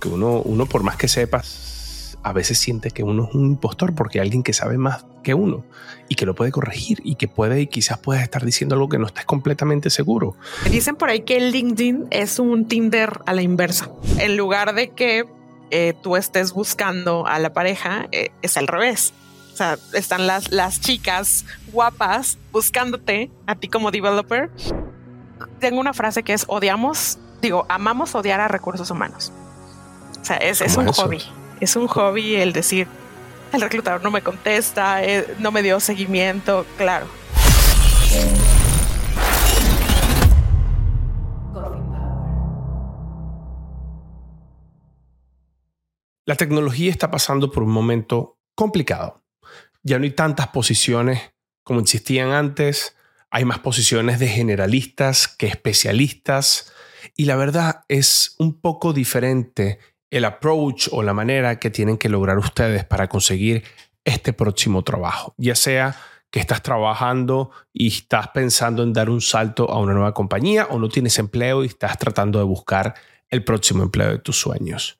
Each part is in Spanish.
Que uno, uno, por más que sepas, a veces siente que uno es un impostor porque alguien que sabe más que uno y que lo puede corregir y que puede y quizás puedes estar diciendo algo que no estés completamente seguro. Dicen por ahí que LinkedIn es un Tinder a la inversa. En lugar de que eh, tú estés buscando a la pareja, eh, es al revés. O sea, están las, las chicas guapas buscándote a ti como developer. Tengo una frase que es odiamos, digo, amamos odiar a recursos humanos. O sea, es, es un hobby. Es un hobby el decir, el reclutador no me contesta, eh, no me dio seguimiento, claro. La tecnología está pasando por un momento complicado. Ya no hay tantas posiciones como existían antes, hay más posiciones de generalistas que especialistas y la verdad es un poco diferente el approach o la manera que tienen que lograr ustedes para conseguir este próximo trabajo, ya sea que estás trabajando y estás pensando en dar un salto a una nueva compañía o no tienes empleo y estás tratando de buscar el próximo empleo de tus sueños.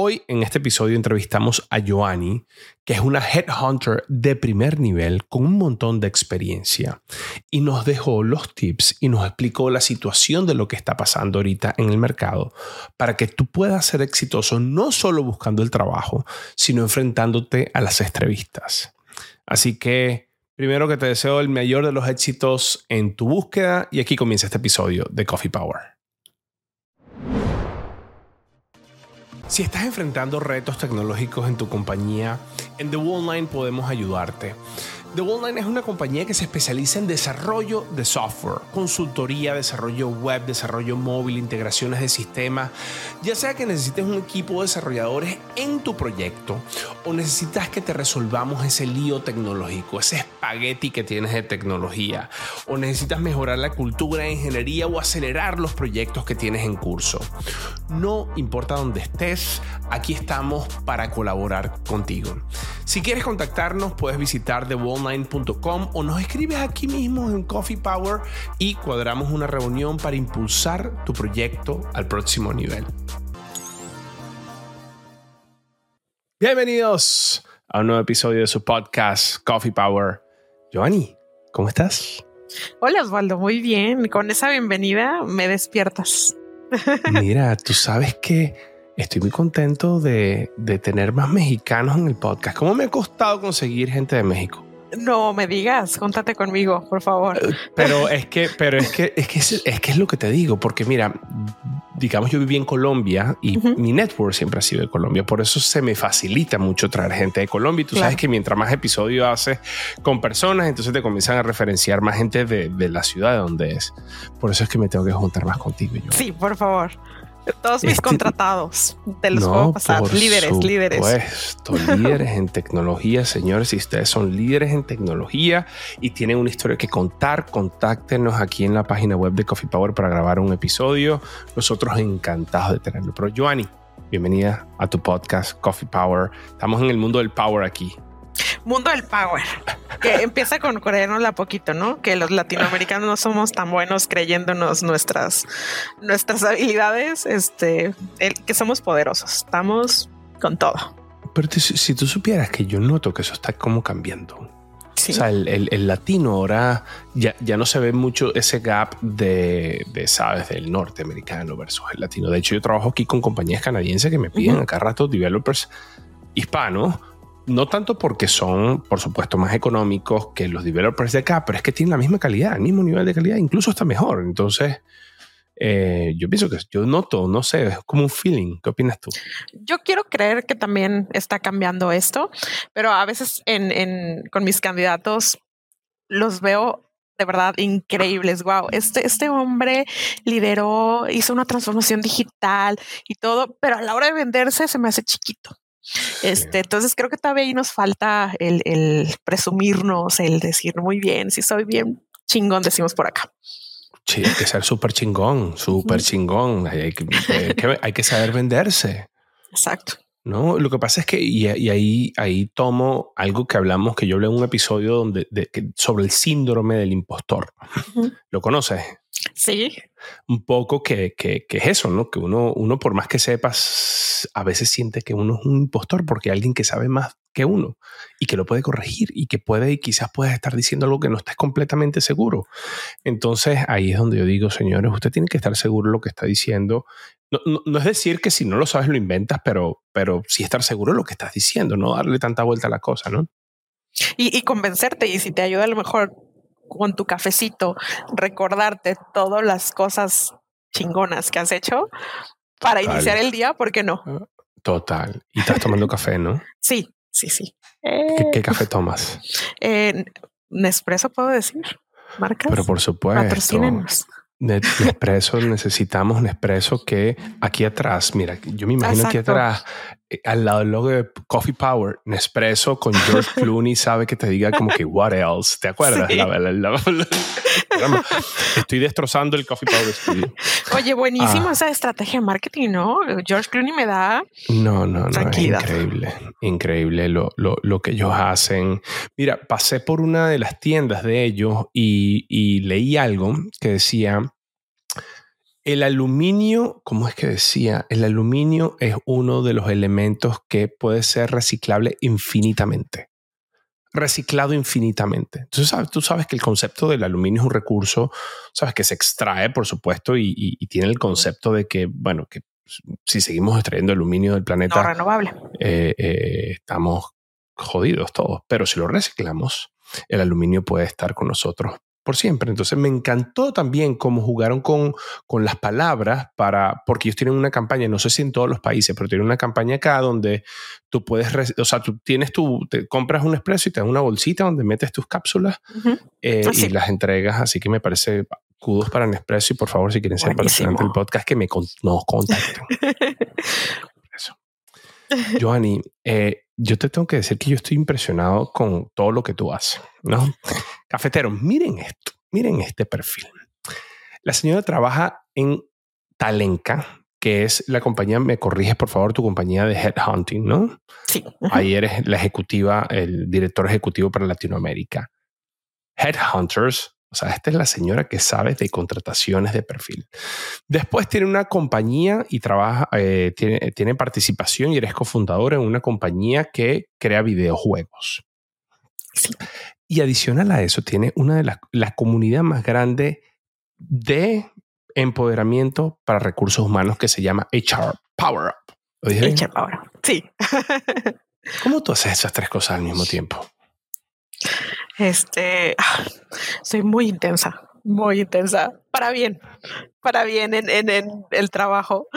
Hoy en este episodio entrevistamos a Joanny, que es una headhunter de primer nivel con un montón de experiencia y nos dejó los tips y nos explicó la situación de lo que está pasando ahorita en el mercado para que tú puedas ser exitoso no solo buscando el trabajo, sino enfrentándote a las entrevistas. Así que primero que te deseo el mayor de los éxitos en tu búsqueda y aquí comienza este episodio de Coffee Power. Si estás enfrentando retos tecnológicos en tu compañía, en The Wall Line podemos ayudarte. The Wall es una compañía que se especializa en desarrollo de software, consultoría, desarrollo web, desarrollo móvil, integraciones de sistemas. Ya sea que necesites un equipo de desarrolladores en tu proyecto o necesitas que te resolvamos ese lío tecnológico, ese espagueti que tienes de tecnología, o necesitas mejorar la cultura de ingeniería o acelerar los proyectos que tienes en curso. No importa dónde estés, aquí estamos para colaborar contigo. Si quieres contactarnos, puedes visitar thewallnine.com o nos escribes aquí mismo en Coffee Power y cuadramos una reunión para impulsar tu proyecto al próximo nivel. Bienvenidos a un nuevo episodio de su podcast Coffee Power. Joanny, ¿cómo estás? Hola Osvaldo, muy bien. Con esa bienvenida me despiertas. Mira, tú sabes que estoy muy contento de, tener más mexicanos en el podcast. ¿Cómo me ha costado conseguir gente de México? No me digas, contate conmigo, por favor. Eh, pero es que, pero es que, es que es, que es lo que te digo, porque mira, digamos, yo viví en Colombia y mi network siempre ha sido de Colombia, por eso se me facilita mucho traer gente de Colombia. Y tú sabes que mientras más episodios haces con personas, entonces te comienzan a referenciar más gente de, de, la ciudad de donde es. Por eso es que me tengo que juntar más contigo. Yo. Sí, por favor. Todos mis este, contratados te los puedo pasar. Líderes, líderes. Supuesto, líderes en tecnología, señores. Si ustedes son líderes en tecnología y tienen una historia que contar, contáctenos aquí en la página web de Coffee Power para grabar un episodio. Nosotros encantados de tenerlo. Pero Joanny, bienvenida a tu podcast Coffee Power. Estamos en el mundo del power aquí. Mundo del Power, que empieza con creernos poquito, ¿no? Que los latinoamericanos no somos tan buenos creyéndonos nuestras, nuestras habilidades, este, que somos poderosos, estamos con todo. Pero si tú supieras que yo noto que eso está como cambiando. O sea, el, latino ahora ya, ya no se ve mucho ese gap de, de, sabes, del norteamericano versus el latino. De hecho, yo trabajo aquí con compañías canadienses que me piden acá rato developers hispanos no tanto porque son, por supuesto, más económicos que los developers de acá, pero es que tienen la misma calidad, el mismo nivel de calidad, incluso está mejor. Entonces, eh, yo pienso que yo noto, no sé, es como un feeling. ¿Qué opinas tú? Yo quiero creer que también está cambiando esto, pero a veces con mis candidatos los veo de verdad increíbles. Wow, este, este hombre lideró, hizo una transformación digital y todo, pero a la hora de venderse se me hace chiquito. Este, entonces creo que todavía ahí nos falta el, presumirnos, el decir muy bien, si soy bien chingón, decimos por acá. Sí, hay que ser súper chingón, súper chingón. Hay que, hay, que, saber venderse. Exacto. No, lo que pasa es que, y, ahí, ahí tomo algo que hablamos, que yo hablé en un episodio donde, sobre el síndrome del impostor. ¿Lo conoces? Sí. Un poco que, que, que, es eso, ¿no? Que uno, uno, por más que sepas, a veces siente que uno es un impostor porque hay alguien que sabe más que uno y que lo puede corregir y que puede y quizás puedes estar diciendo algo que no estés completamente seguro. Entonces ahí es donde yo digo, señores, usted tiene que estar seguro de lo que está diciendo. No, no, no, es decir que si no lo sabes lo inventas, pero, pero sí estar seguro de lo que estás diciendo, no darle tanta vuelta a la cosa, ¿no? Y, y convencerte y si te ayuda a lo mejor con tu cafecito, recordarte todas las cosas chingonas que has hecho para Total. iniciar el día, ¿por qué no? Total. Y estás tomando café, ¿no? Sí, sí, sí. Eh, ¿Qué, ¿Qué, café tomas? Eh, Nespresso, puedo decir. Marcas. Pero por supuesto. Nespresso, necesitamos Nespresso que aquí atrás, mira, yo me imagino Exacto. aquí atrás, eh, al lado del logo de Coffee Power, Nespresso con George Clooney sabe que te diga como que what else, ¿te acuerdas? Sí. La, la, la, estoy destrozando el Coffee Power Studio. Oye, buenísimo ah. esa estrategia de marketing, ¿no? George Clooney me da no, no, no, es increíble, increíble lo, lo, lo, que ellos hacen. Mira, pasé por una de las tiendas de ellos y, y leí algo que decía el aluminio, ¿cómo es que decía? El aluminio es uno de los elementos que puede ser reciclable infinitamente. Reciclado infinitamente. Entonces, ¿sabes? tú sabes que el concepto del aluminio es un recurso, sabes que se extrae, por supuesto, y, y, y tiene el concepto de que, bueno, que si seguimos extrayendo aluminio del planeta, no renovable, eh, eh, estamos jodidos todos. Pero si lo reciclamos, el aluminio puede estar con nosotros por siempre. Entonces me encantó también cómo jugaron con, con las palabras para, porque ellos tienen una campaña, no sé si en todos los países, pero tienen una campaña acá donde tú puedes, o sea, tú tienes tu, te compras un expreso y te dan una bolsita donde metes tus cápsulas uh -huh. eh, y ah, las entregas. Así que me parece kudos para Nespresso y por favor, si quieren ser patrocinantes del podcast, que me con, nos contacten. Joanny, eh, yo te tengo que decir que yo estoy impresionado con todo lo que tú haces, ¿no? Cafeteros, miren esto, miren este perfil. La señora trabaja en Talenca, que es la compañía, me corriges por favor, tu compañía de headhunting, ¿no? Sí. Uh -huh. Ahí eres la ejecutiva, el director ejecutivo para Latinoamérica. Headhunters o sea, esta es la señora que sabe de contrataciones de perfil. Después tiene una compañía y trabaja, eh, tiene, tiene, participación y eres cofundador en una compañía que crea videojuegos. Sí. Y adicional a eso, tiene una de las la comunidad más grande de empoderamiento para recursos humanos que se llama HR Power Up. ¿Lo dije HR Power Up. Sí. ¿Cómo tú haces esas tres cosas al mismo tiempo? Este, soy muy intensa, muy intensa, para bien, para bien en, en, el trabajo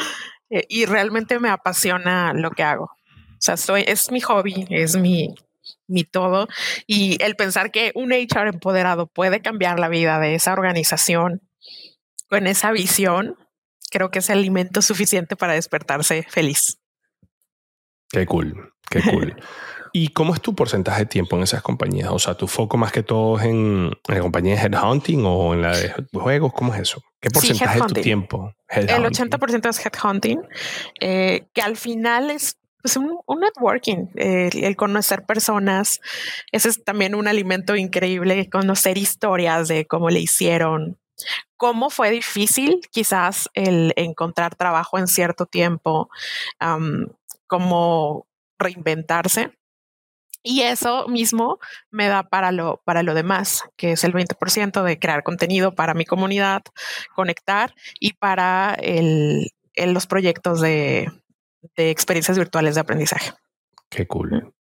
eh, y realmente me apasiona lo que hago. O sea, soy, es mi hobby, es mi, mi todo y el pensar que un HR empoderado puede cambiar la vida de esa organización con esa visión, creo que es alimento suficiente para despertarse feliz. Qué cool, qué cool. ¿Y cómo es tu porcentaje de tiempo en esas compañías? O sea, ¿tu foco más que todo es en, en la compañía de headhunting o en la de juegos? ¿Cómo es eso? ¿Qué porcentaje sí, de tu tiempo? El 80% es headhunting, eh, que al final es pues un, un networking, eh, el conocer personas. Ese es también un alimento increíble, conocer historias de cómo le hicieron, cómo fue difícil quizás el encontrar trabajo en cierto tiempo, um, cómo reinventarse. Y eso mismo me da para lo, para lo demás, que es el 20% de crear contenido para mi comunidad, conectar y para el, el los proyectos de, de, experiencias virtuales de aprendizaje. Qué cool.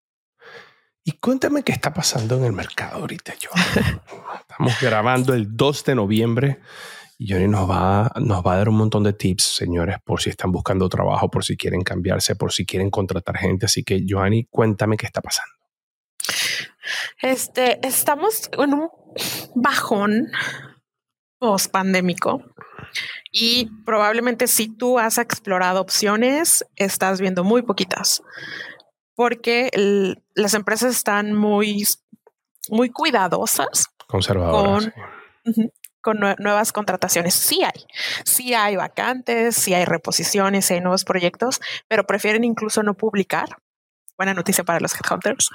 Y cuéntame qué está pasando en el mercado ahorita, yo. Estamos grabando el 2 de noviembre y Johnny nos va, nos va a dar un montón de tips, señores, por si están buscando trabajo, por si quieren cambiarse, por si quieren contratar gente. Así que, Joanny, cuéntame qué está pasando. Este, estamos en un bajón post pandémico y probablemente si tú has explorado opciones, estás viendo muy poquitas porque el, las empresas están muy, muy cuidadosas. Conservadoras. Con, sí. Con nuevas contrataciones. Sí hay, sí hay vacantes, sí hay reposiciones, sí hay nuevos proyectos, pero prefieren incluso no publicar buena noticia para los headhunters,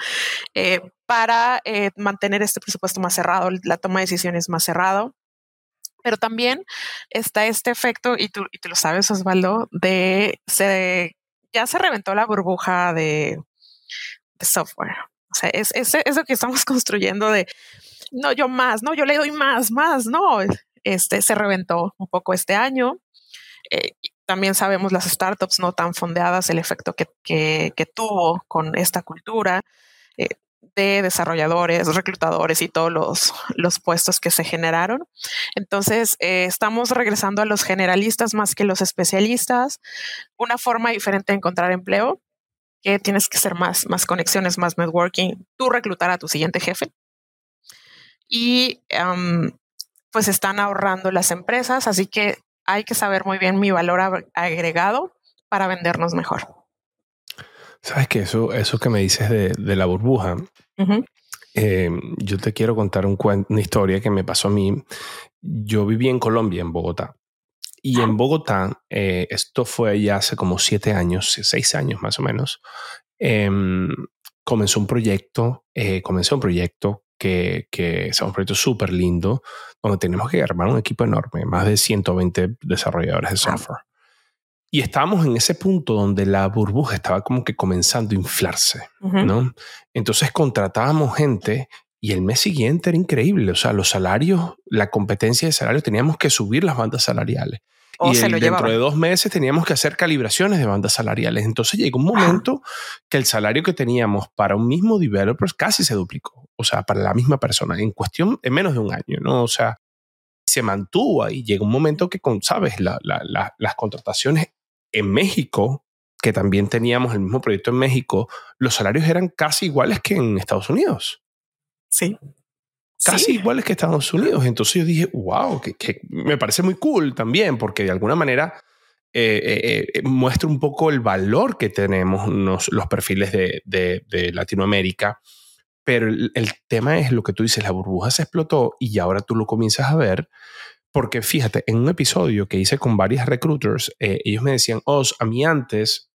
eh, para eh, mantener este presupuesto más cerrado, la toma de decisiones más cerrado. Pero también está este efecto, y tú, y tú lo sabes, Osvaldo, de se, ya se reventó la burbuja de, de software. O sea, es, es, es, lo que estamos construyendo de no, yo más, no, yo le doy más, más, no. Este se reventó un poco este año. Eh, también sabemos las startups no tan fondeadas, el efecto que, que, tuvo con esta cultura. Eh, de desarrolladores, reclutadores y todos los, los puestos que se generaron. Entonces, eh, estamos regresando a los generalistas más que los especialistas, una forma diferente de encontrar empleo, que tienes que hacer más, más conexiones, más networking, tú reclutar a tu siguiente jefe. Y pues están ahorrando las empresas, así que hay que saber muy bien mi valor agregado para vendernos mejor. Sabes que eso, eso que me dices de, de la burbuja, eh, yo te quiero contar un una historia que me pasó a mí. Yo viví en Colombia, en Bogotá. Y en Bogotá, eh, esto fue ya hace como siete años, seis años más o menos, em, comenzó un proyecto, eh, comenzó un proyecto que, que es un proyecto súper lindo, donde tenemos que armar un equipo enorme, más de 120 desarrolladores de software. Y estábamos en ese punto donde la burbuja estaba como que comenzando a inflarse, ¿no? Entonces contratábamos gente y el mes siguiente era increíble. O sea, los salarios, la competencia de salarios, teníamos que subir las bandas salariales. Y dentro de dos meses teníamos que hacer calibraciones de bandas salariales. Entonces llegó un momento que el salario que teníamos para un mismo developer casi se duplicó. O sea, para la misma persona, en cuestión, en menos de un año, ¿no? O sea, se mantuvo ahí. Llegó un momento que, con, sabes, las contrataciones en México, que también teníamos el mismo proyecto en México, los salarios eran casi iguales que en Estados Unidos. Sí. Casi iguales que Estados Unidos. Entonces yo dije, wow, que, me parece muy cool también, porque de alguna manera eh, eh, eh, muestra un poco el valor que tenemos los perfiles de, de, Latinoamérica. Pero el, el, tema es lo que tú dices, la burbuja se explotó y ahora tú lo comienzas a ver porque fíjate, en un episodio que hice con varios recruiters, eh, ellos me decían, Os, a mí antes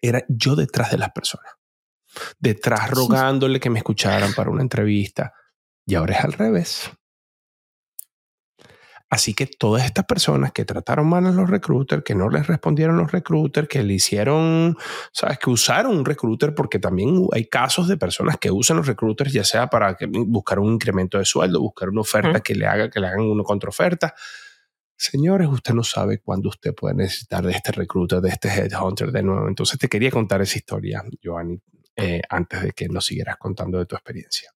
era yo detrás de las personas, detrás rogándole que me escucharan para una entrevista. Y ahora es al revés. Así que todas estas personas que trataron mal a los recruiters, que no les respondieron los recruiters, que le hicieron, sabes, que usaron un recruiter, porque también hay casos de personas que usan los recruiters, ya sea para buscar un incremento de sueldo, buscar una oferta que le haga, que le hagan una contraoferta. Señores, usted no sabe cuándo usted puede necesitar de este recruiter, de este headhunter de nuevo. Entonces te quería contar esa historia, Giovanni, eh, antes de que nos siguieras contando de tu experiencia.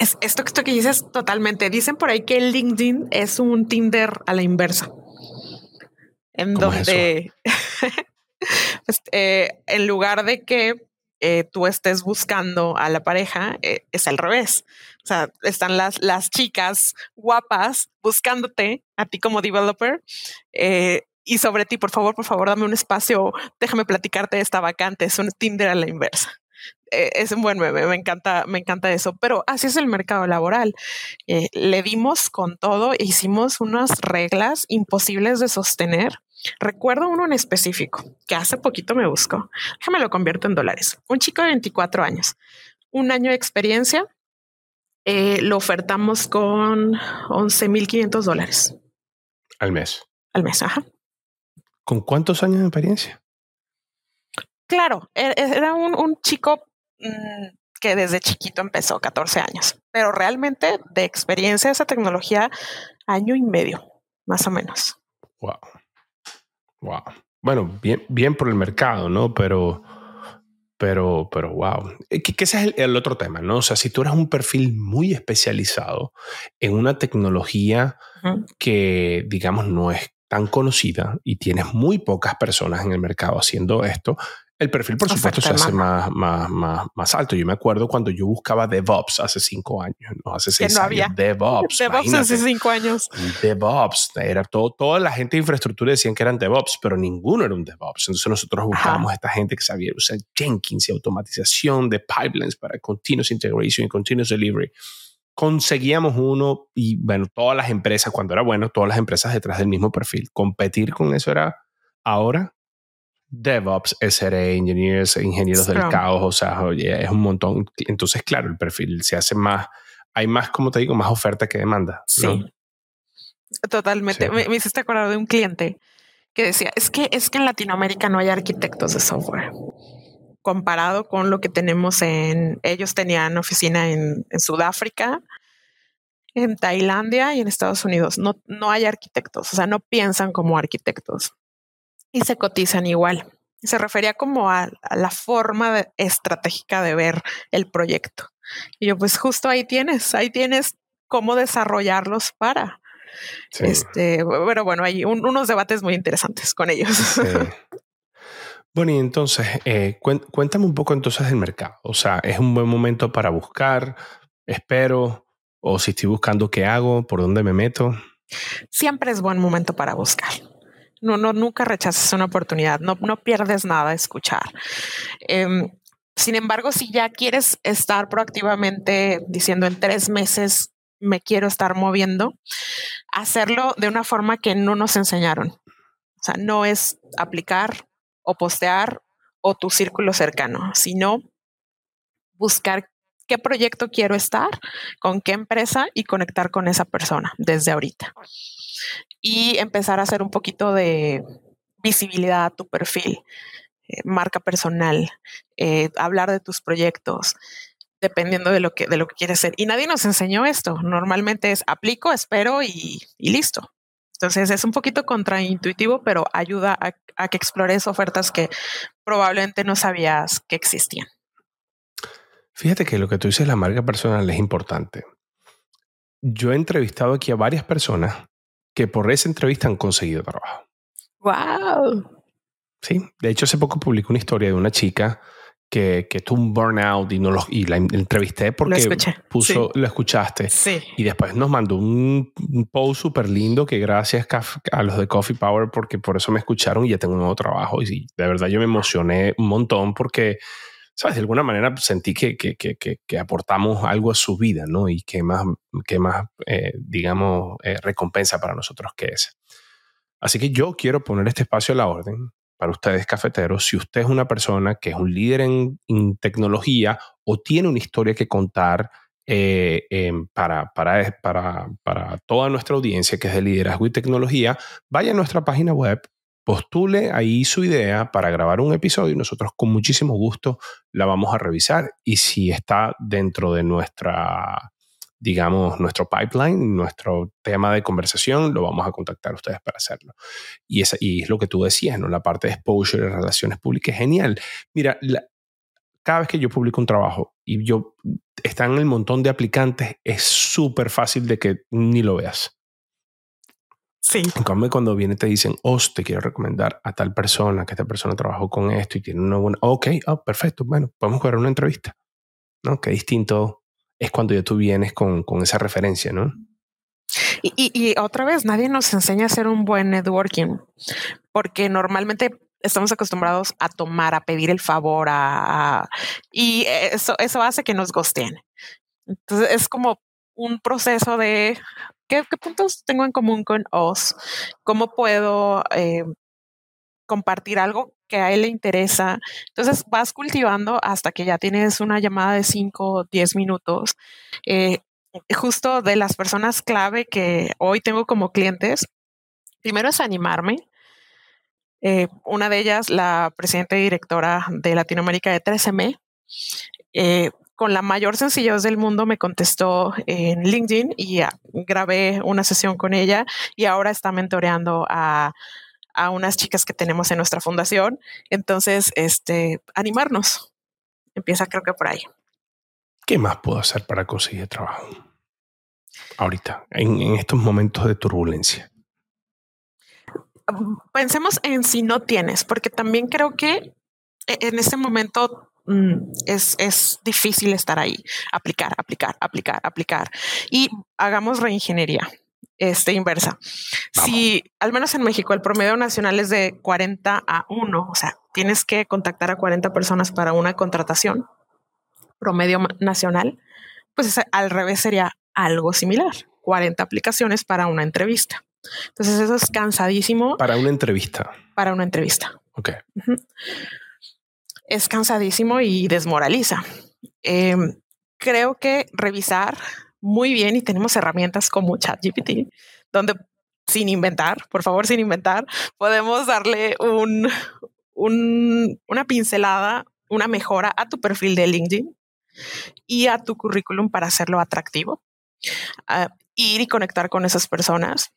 Es, esto, esto que dices totalmente. Dicen por ahí que LinkedIn es un Tinder a la inversa. En donde, pues, eh, en lugar de que eh, tú estés buscando a la pareja, eh, es al revés. O sea, están las, las chicas guapas buscándote a ti como developer y sobre ti, por favor, por favor, dame un espacio, déjame platicarte de esta vacante. Es un Tinder a la inversa. Eh, es un buen meme, me encanta, me encanta eso, pero así es el mercado laboral. Eh, le dimos con todo, e hicimos unas reglas imposibles de sostener. Recuerdo uno en específico que hace poquito me buscó. Déjame lo convierto en dólares. Un chico de 24 años, un año de experiencia, eh, lo ofertamos con 11.500 dólares. Al mes. Al mes, ajá. ¿Con cuántos años de experiencia? Claro, e-, era un, un chico Mm, que desde chiquito empezó, 14 años, pero realmente de experiencia esa tecnología, año y medio, más o menos. Wow. Wow. Bueno, bien, bien por el mercado, ¿no? Pero, pero, pero, wow. Eh, que, ese es el, otro tema, ¿no? O sea, si tú eres un perfil muy especializado en una tecnología que, digamos, no es tan conocida y tienes muy pocas personas en el mercado haciendo esto, el perfil, por supuesto, se hace más, más, más, más, alto. Yo me acuerdo cuando yo buscaba DevOps hace cinco años, no hace seis no años. DevOps. DevOps hace cinco años. DevOps. Era todo, toda la gente de infraestructura decían que eran DevOps, pero ninguno era un DevOps. Entonces nosotros buscábamos a esta gente que sabía usar Jenkins y automatización de pipelines para continuous integration y continuous delivery. Conseguíamos uno y, bueno, todas las empresas, cuando era bueno, todas las empresas detrás del mismo perfil. Competir con eso era ahora DevOps, SRE, engineers, ingenieros del caos, o sea, oye, es un montón. Entonces, claro, el perfil se hace más, hay más, como te digo, más oferta que demanda. Sí. Totalmente. Me, me, hiciste acordar de un cliente que decía, es que es que en Latinoamérica no hay arquitectos de software. Comparado con lo que tenemos en, ellos tenían oficina en, en Sudáfrica, en Tailandia y en Estados Unidos. No, no hay arquitectos, o sea, no piensan como arquitectos y se cotizan igual. Se refería como a, la forma estratégica de ver el proyecto. Y yo, pues justo ahí tienes, ahí tienes cómo desarrollarlos para. Este, pero bueno, hay unos debates muy interesantes con ellos. Bueno, y entonces, eh, cuéntame un poco entonces del mercado. O sea, ¿es un buen momento para buscar? ¿Espero? ¿O si estoy buscando qué hago? ¿Por dónde me meto? Siempre es buen momento para buscar. No, no, nunca rechaces una oportunidad. No, no pierdes nada a escuchar. Em, sin embargo, si ya quieres estar proactivamente diciendo en tres meses me quiero estar moviendo, hacerlo de una forma que no nos enseñaron. O sea, no es aplicar o postear o tu círculo cercano, sino buscar qué proyecto quiero estar, con qué empresa y conectar con esa persona desde ahorita. Y empezar a hacer un poquito de visibilidad a tu perfil, eh, marca personal, eh, hablar de tus proyectos, dependiendo de lo que, de lo que quieres ser. Y nadie nos enseñó esto. Normalmente es aplico, espero y, listo. Entonces es un poquito contraintuitivo, pero ayuda a, que explores ofertas que probablemente no sabías que existían. Fíjate que lo que tú dices, la marca personal es importante. Yo he entrevistado aquí a varias personas que por esa entrevista han conseguido trabajo. ¡Wow! Sí, de hecho hace poco publicó una historia de una chica que, que tuvo un burnout y, no lo, y la entrevisté porque puso, lo escuchaste. Sí. Y después nos mandó un, post súper lindo que gracias a los de Coffee Power porque por eso me escucharon y ya tengo un nuevo trabajo. Y sí, de verdad yo me emocioné un montón porque, ¿sabes? De alguna manera sentí que, que, que, que aportamos algo a su vida, ¿no? Y que más, que más eh, digamos, eh, recompensa para nosotros que ese. Así que yo quiero poner este espacio a la orden para ustedes cafeteros, si usted es una persona que es un líder en, tecnología o tiene una historia que contar eh, em, para, para, para, para toda nuestra audiencia que es de liderazgo y tecnología, vaya a nuestra página web, postule ahí su idea para grabar un episodio nosotros con muchísimo gusto la vamos a revisar y si está dentro de nuestra digamos, nuestro pipeline, nuestro tema de conversación, lo vamos a contactar a ustedes para hacerlo. Y, es, y es lo que tú decías, ¿no? La parte de exposure y relaciones públicas genial. Mira, cada vez que yo publico un trabajo y yo están el montón de aplicantes, es súper fácil de que ni lo veas. Sí. En cambio, cuando viene te dicen, oh, te quiero recomendar a tal persona, que esta persona trabajó con esto y tiene una buena... Ok, oh, perfecto, bueno, podemos jugar una entrevista. ¿No? Qué distinto es cuando ya tú vienes con, esa referencia, ¿no? Y, otra vez, nadie nos enseña a hacer un buen networking, porque normalmente estamos acostumbrados a tomar, a pedir el favor, a, y eso, eso hace que nos gosteen. Entonces es como un proceso de ¿qué, puntos tengo en común con os, cómo puedo eh, compartir algo que a él le interesa. Entonces vas cultivando hasta que ya tienes una llamada de 5 o 10 minutos. Eh, justo de las personas clave que hoy tengo como clientes, primero es animarme. Eh, una de ellas, la presidenta directora de Latinoamérica de 3M, eh, con la mayor sencillez del mundo me contestó en LinkedIn y grabé una sesión con ella y ahora está mentoreando a a unas chicas que tenemos en nuestra fundación. Entonces, este, animarnos. Empieza creo que por ahí. ¿Qué más puedo hacer para conseguir trabajo? Ahorita, en, estos momentos de turbulencia. Pensemos en si no tienes, porque también creo que e, en este momento mm, es, es, difícil estar ahí, aplicar, aplicar, aplicar, aplicar. Y hagamos reingeniería este, inversa. Si al menos en México el promedio nacional es de 40 a 1, o sea, tienes que contactar a 40 personas para una contratación promedio nacional, pues al revés sería algo similar, 40 aplicaciones para una entrevista. Entonces eso es cansadísimo. Para una entrevista. Para una entrevista. Ok. Es cansadísimo y desmoraliza. Em, creo que revisar muy bien y tenemos herramientas como ChatGPT, donde sin inventar, por favor, sin inventar, podemos darle un, una pincelada, una mejora a tu perfil de LinkedIn y a tu currículum para hacerlo atractivo. Uh, ir y conectar con esas personas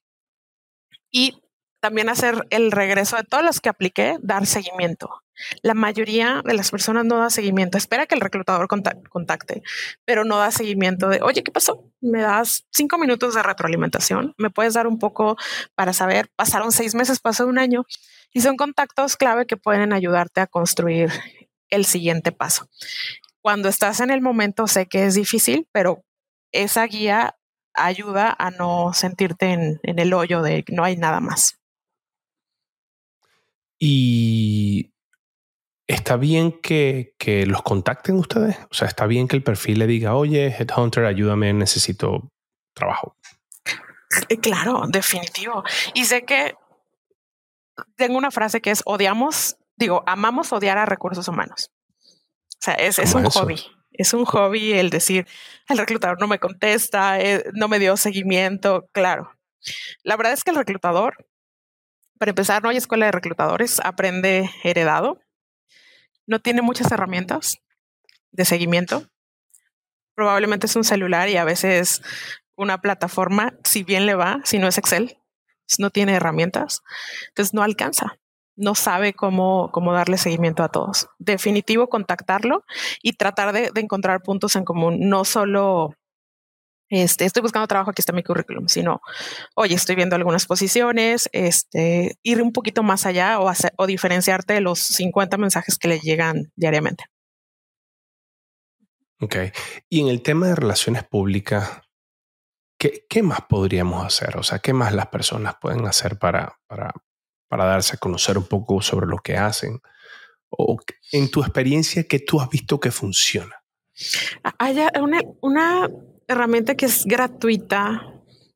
y también hacer el regreso de todos los que apliqué, dar seguimiento. La mayoría de las personas no da seguimiento, espera que el reclutador contacte, pero no da seguimiento de, oye, ¿qué pasó? Me das cinco minutos de retroalimentación, me puedes dar un poco para saber, pasaron seis meses, pasó un año, y son contactos clave que pueden ayudarte a construir el siguiente paso. Cuando estás en el momento, sé que es difícil, pero esa guía ayuda a no sentirte en, en el hoyo de no hay nada más. Y está bien que, que, los contacten ustedes. O sea, está bien que el perfil le diga, oye, Headhunter, ayúdame, necesito trabajo. Eh, claro, definitivo. Y sé que tengo una frase que es odiamos, digo, amamos odiar a recursos humanos. O sea, es, es un hobby. Es un hobby el decir, el reclutador no me contesta, eh, no me dio seguimiento. Claro. La verdad es que el reclutador para empezar, no hay escuela de reclutadores, aprende heredado. No tiene muchas herramientas de seguimiento. Probablemente es un celular y a veces una plataforma, si bien le va, si no es Excel, no tiene herramientas, entonces no alcanza, no sabe cómo, cómo darle seguimiento a todos. Definitivo contactarlo y tratar de, de encontrar puntos en común, no solo este, estoy buscando trabajo, aquí está mi currículum, sino, oye, estoy viendo algunas posiciones, este, ir un poquito más allá o, o diferenciarte de los 50 mensajes que le llegan diariamente. Ok. Y en el tema de relaciones públicas, ¿qué, ¿qué, más podríamos hacer? O sea, ¿qué más las personas pueden hacer para, para, para darse a conocer un poco sobre lo que hacen? O en tu experiencia, ¿qué tú has visto que funciona? Hay una, una herramienta que es gratuita,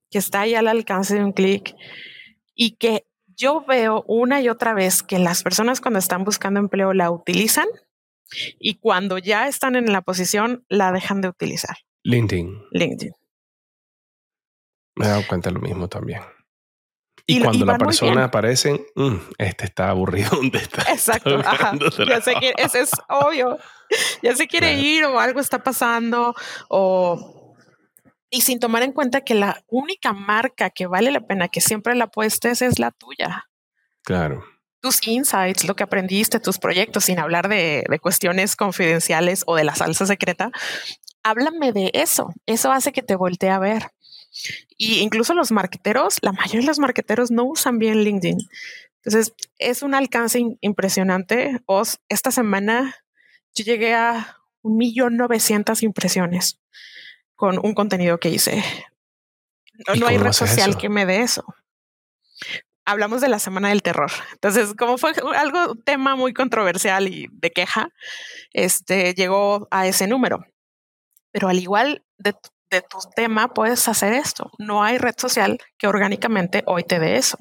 que está ahí al alcance de un clic y que yo veo una y otra vez que las personas cuando están buscando empleo la utilizan y cuando ya están en la posición la dejan de utilizar. LinkedIn. LinkedIn. Me he dado cuenta de lo mismo también. Y, cuando la persona aparece, mm, este está aburrido ¿dónde está. Exacto. Ya sé que ese es obvio. Ya se quiere ir o algo está pasando o y sin tomar en cuenta que la única marca que vale la pena que siempre la apuestes es la tuya. Claro. Tus insights, lo que aprendiste, tus proyectos, sin hablar de, cuestiones confidenciales o de la salsa secreta, háblame de eso. Eso hace que te voltee a ver. Y incluso los marqueteros, la mayoría de los marqueteros no usan bien LinkedIn. Entonces, es un alcance impresionante. Os, esta semana yo llegué a un millón novecientas impresiones con un contenido que hice. No, hay red social que me dé eso. Hablamos de la semana del terror. Entonces, como fue algo tema muy controversial y de queja, este llegó a ese número. Pero al igual de, de tu tema, puedes hacer esto. No hay red social que orgánicamente hoy te dé eso.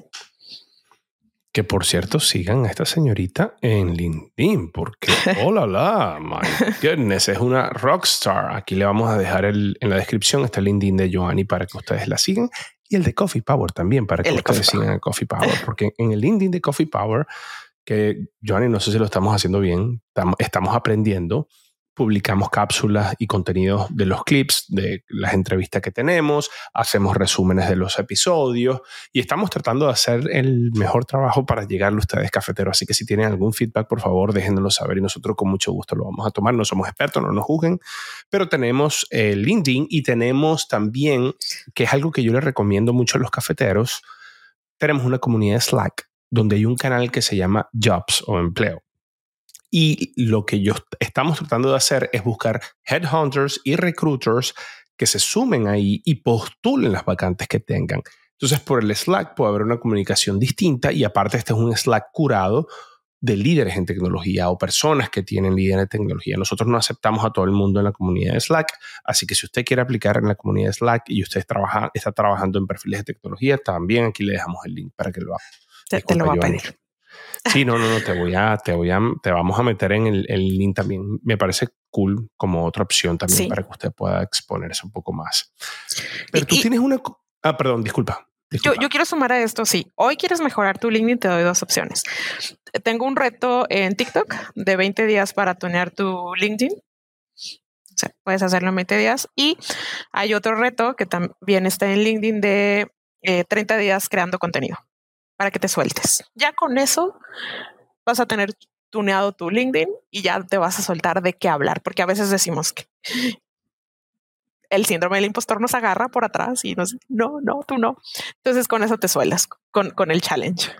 Que por cierto, sigan a esta señorita en LinkedIn, porque hola, la, my goodness, es una rockstar. Aquí le vamos a dejar el, en la descripción está el LinkedIn de Joanny para que ustedes la sigan y el de Coffee Power también para que ustedes sigan a Coffee Power, porque en el LinkedIn de Coffee Power, que Joanny, no sé si lo estamos haciendo bien, estamos aprendiendo publicamos cápsulas y contenidos de los clips, de las entrevistas que tenemos, hacemos resúmenes de los episodios y estamos tratando de hacer el mejor trabajo para llegarle a ustedes cafeteros. Así que si tienen algún feedback, por favor, déjenoslo saber y nosotros con mucho gusto lo vamos a tomar. No somos expertos, no nos juzguen, pero tenemos el LinkedIn y tenemos también, que es algo que yo les recomiendo mucho a los cafeteros, tenemos una comunidad Slack donde hay un canal que se llama Jobs o Empleo. Y lo que yo estamos tratando de hacer es buscar headhunters y recruiters que se sumen ahí y postulen las vacantes que tengan. Entonces, por el Slack puede haber una comunicación distinta y aparte este es un Slack curado de líderes en tecnología o personas que tienen líderes en tecnología. Nosotros no aceptamos a todo el mundo en la comunidad de Slack, así que si usted quiere aplicar en la comunidad de Slack y usted trabaja, está trabajando en perfiles de tecnología, también aquí le dejamos el link para que lo haga. Te, lo va a pedir. Sí, no, no, no, te voy a, te voy a, te vamos a meter en el, link también. Me parece cool como otra opción también para que usted pueda exponerse un poco más. Pero tú tienes una, ah, perdón, disculpa. Yo, yo, quiero sumar a esto, sí. Hoy quieres mejorar tu LinkedIn, te doy dos opciones. Tengo un reto en TikTok de 20 días para tunear tu LinkedIn. O sea, puedes hacerlo en 20 días. Y hay otro reto que también está en LinkedIn de 30 eh, días creando contenido para que te sueltes. Ya con eso vas a tener tuneado tu LinkedIn y ya te vas a soltar de qué hablar, porque a veces decimos que el síndrome del impostor nos agarra por atrás y nos no, no, tú no. Entonces con eso te sueldas con, con el challenge.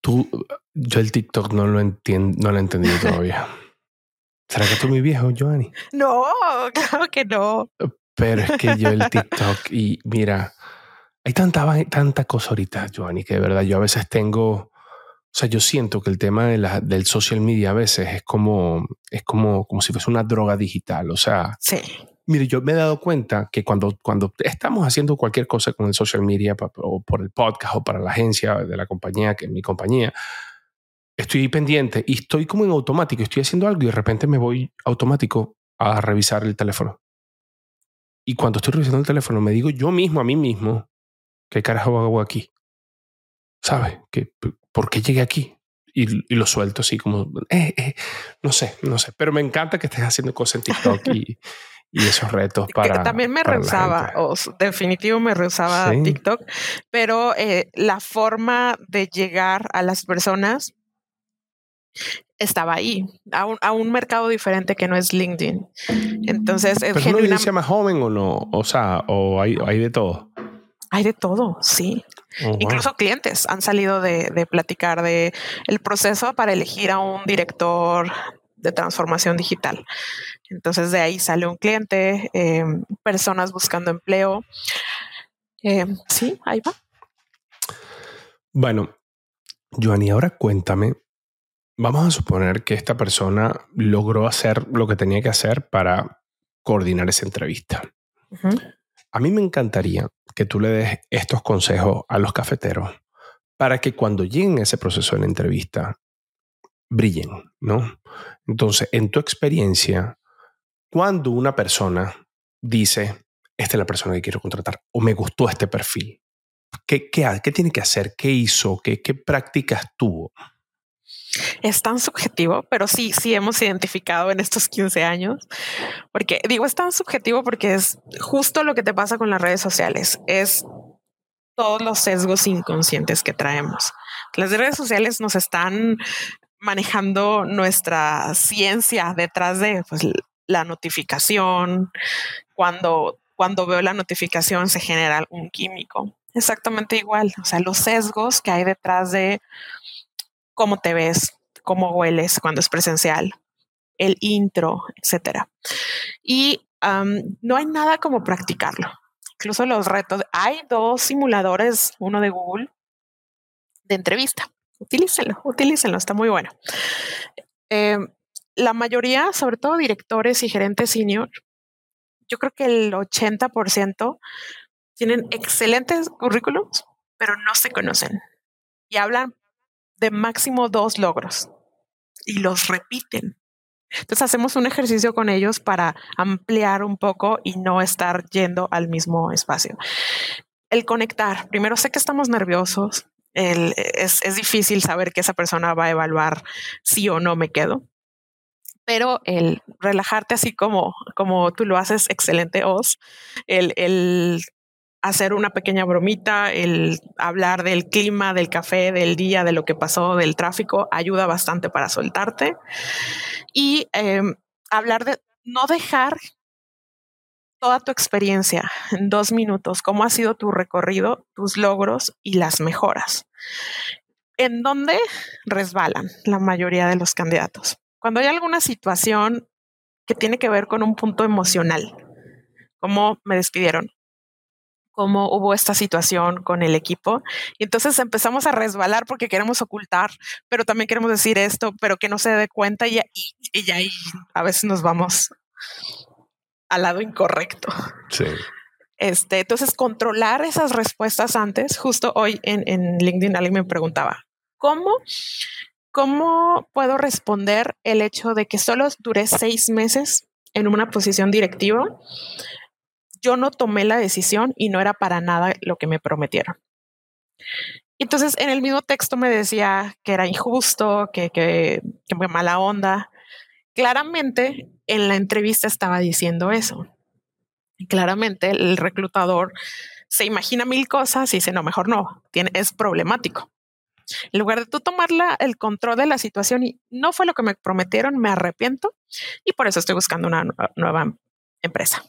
Tú, yo el TikTok no lo entiendo, no lo he entendido todavía. ¿Será que tú mi viejo, Joanny? No, claro que no. Pero es que yo el TikTok y mira, hay tanta, tanta cosa ahorita, Joanny, que de verdad yo a veces tengo o sea, yo siento que el tema de la, del social media a veces es como, es como, como si fuese una droga digital. O sea, sí. mire, yo me he dado cuenta que cuando, cuando estamos haciendo cualquier cosa con el social media o por el podcast o para la agencia de la compañía, que es mi compañía, estoy pendiente y estoy como en automático, estoy haciendo algo y de repente me voy automático a revisar el teléfono. Y cuando estoy revisando el teléfono me digo yo mismo a mí mismo, ¿qué carajo hago aquí? ¿Sabes? Que ¿por qué llegué aquí? Y, lo suelto así como, eh, eh, no sé, no sé, pero me encanta que estés haciendo cosas en TikTok y, y esos retos para... También me rehusaba, o definitivo me rehusaba TikTok, pero eh, la forma de llegar a las personas estaba ahí, a un, a un, mercado diferente que no es LinkedIn. Entonces, ¿Pero es una audiencia más joven o no? O sea, o hay, hay de todo. Hay de todo, sí. Oh, Incluso clientes han salido de, platicar de el proceso para elegir a un director de transformación digital. Entonces de ahí sale un cliente, em, personas buscando empleo. Em, sí, ahí va. Bueno, Joanny, ahora cuéntame. Vamos a suponer que esta persona logró hacer lo que tenía que hacer para coordinar esa entrevista. A mí me encantaría que tú le des estos consejos a los cafeteros para que cuando lleguen a ese proceso de la entrevista brillen, ¿no? Entonces, en tu experiencia, cuando una persona dice, esta es la persona que quiero contratar o me gustó este perfil, ¿qué, qué, qué tiene que hacer? ¿Qué hizo? ¿Qué, qué prácticas tuvo? Es tan subjetivo, pero sí, sí hemos identificado en estos 15 años, porque digo, es tan subjetivo porque es justo lo que te pasa con las redes sociales, es todos los sesgos inconscientes que traemos. Las redes sociales nos están manejando nuestra ciencia detrás de pues, la notificación. Cuando, cuando veo la notificación se genera un químico. Exactamente igual. O sea, los sesgos que hay detrás de cómo te ves, cómo hueles cuando es presencial, el intro, etcétera. Y no hay nada como practicarlo. Incluso los retos. Hay dos simuladores, uno de Google, de entrevista. Utilícenlo, utilícenlo, está muy bueno. Em, la mayoría, sobre todo directores y gerentes senior, yo creo que el 80% tienen excelentes currículums, pero no se conocen y hablan de máximo dos logros y los repiten. Entonces hacemos un ejercicio con ellos para ampliar un poco y no estar yendo al mismo espacio. El conectar, primero sé que estamos nerviosos, es, es, difícil saber que esa persona va a evaluar si o no me quedo, pero el relajarte así como, como tú lo haces, excelente, Oz, el, el hacer una pequeña bromita, el hablar del clima, del café, del día, de lo que pasó, del tráfico, ayuda bastante para soltarte. Y em, hablar de no dejar toda tu experiencia en dos minutos, cómo ha sido tu recorrido, tus logros y las mejoras. En dónde resbalan la mayoría de los candidatos. Cuando hay alguna situación que tiene que ver con un punto emocional, como me despidieron, cómo hubo esta situación con el equipo. Y entonces empezamos a resbalar porque queremos ocultar, pero también queremos decir esto, pero que no se dé cuenta y, y, ahí a veces nos vamos al lado incorrecto. Sí. Este, entonces, controlar esas respuestas antes, justo hoy en, en LinkedIn alguien me preguntaba, ¿cómo, ¿cómo puedo responder el hecho de que solo duré seis meses en una posición directiva yo no tomé la decisión y no era para nada lo que me prometieron. Entonces, en el mismo texto me decía que era injusto, que, que, que mala onda. Claramente, en la entrevista estaba diciendo eso. claramente, el reclutador se imagina mil cosas y dice, no, mejor no, tiene, es problemático. En lugar de tú tomar el control de la situación y no fue lo que me prometieron, me arrepiento y por eso estoy buscando una nueva empresa.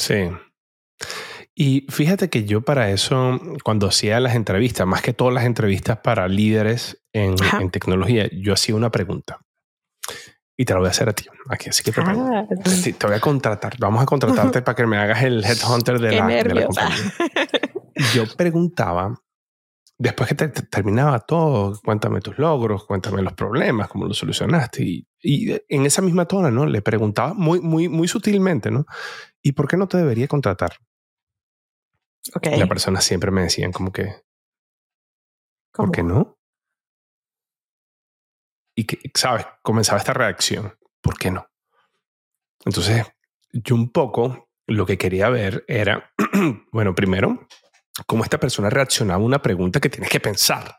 Sí. Y fíjate que yo para eso, cuando hacía las entrevistas, más que todas las entrevistas para líderes en, tecnología, yo hacía una pregunta. Y te la voy a hacer a ti. Aquí, así que te, ah, te, voy a contratar. Vamos a contratarte para que me hagas el headhunter de, la, de la compañía. Yo preguntaba después que te, terminaba todo, cuéntame tus logros, cuéntame los problemas, cómo los solucionaste. Y, en esa misma tona, ¿no? Le preguntaba muy, muy, muy sutilmente, ¿no? ¿Y por qué no te debería contratar? Okay. La persona siempre me decían como que, ¿por qué no? Y que, ¿sabes? Comenzaba esta reacción, ¿por qué no? Entonces, yo un poco lo que quería ver era, bueno, primero, cómo esta persona reaccionaba a una pregunta que tienes que pensar.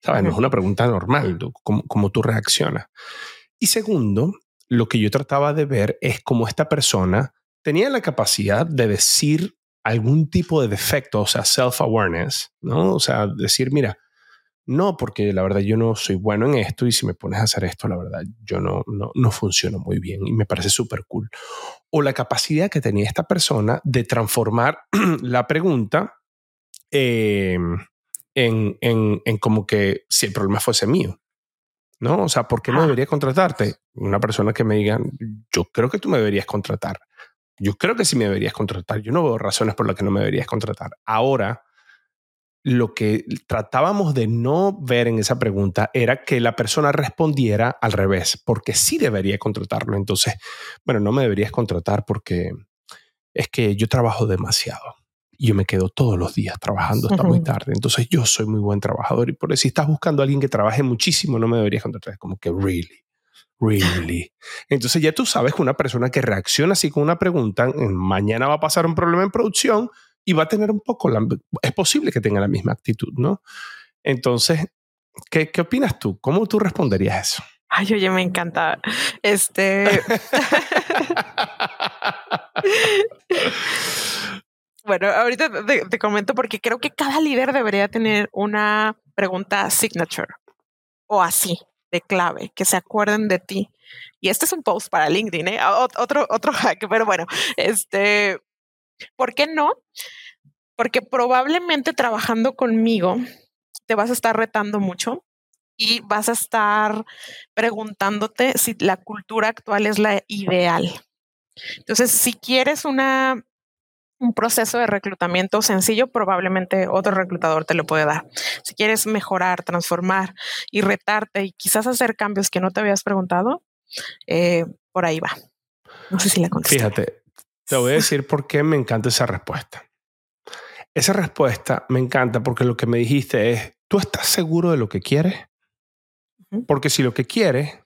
¿Sabes? No es una pregunta normal, cómo, cómo tú reaccionas. Y segundo, lo que yo trataba de ver es cómo esta persona tenía la capacidad de decir algún tipo de defecto, o sea, self-awareness, ¿no? O sea, decir, mira, no, porque la verdad yo no soy bueno en esto y si me pones a hacer esto, la verdad yo no, no, no funciono muy bien y me parece súper cool. O la capacidad que tenía esta persona de transformar la pregunta Em, en, en, en, como que si el problema fuese mío. ¿No? O sea, ¿por qué no debería contratarte? Una persona que me diga, yo creo que tú me deberías contratar. Yo creo que sí me deberías contratar. Yo no veo razones por las que no me deberías contratar. Ahora, lo que tratábamos de no ver en esa pregunta era que la persona respondiera al revés, porque sí debería contratarlo. Entonces, bueno, no me deberías contratar porque es que yo trabajo demasiado yo me quedo todos los días trabajando hasta muy tarde. Entonces yo soy muy buen trabajador y por eso si estás buscando a alguien que trabaje muchísimo, no me deberías contratar. como que, really, really. Entonces ya tú sabes que una persona que reacciona así con una pregunta, mañana va a pasar un problema en producción y va a tener un poco, la, es posible que tenga la misma actitud, ¿no? Entonces, ¿qué, qué opinas tú? ¿Cómo tú responderías eso? Ay, oye, me encanta. Este. Bueno, ahorita te, comento porque creo que cada líder debería tener una pregunta signature o así de clave, que se acuerden de ti. Y este es un post para LinkedIn, ¿eh? otro, otro hack, pero bueno, este, ¿por qué no? Porque probablemente trabajando conmigo te vas a estar retando mucho y vas a estar preguntándote si la cultura actual es la ideal. Entonces, si quieres una un proceso de reclutamiento sencillo, probablemente otro reclutador te lo puede dar. Si quieres mejorar, transformar y retarte y quizás hacer cambios que no te habías preguntado, eh, por ahí va. No sé si la contesté. Fíjate, te voy a decir por qué me encanta esa respuesta. Esa respuesta me encanta porque lo que me dijiste es, ¿tú estás seguro de lo que quieres? Porque si lo que quieres,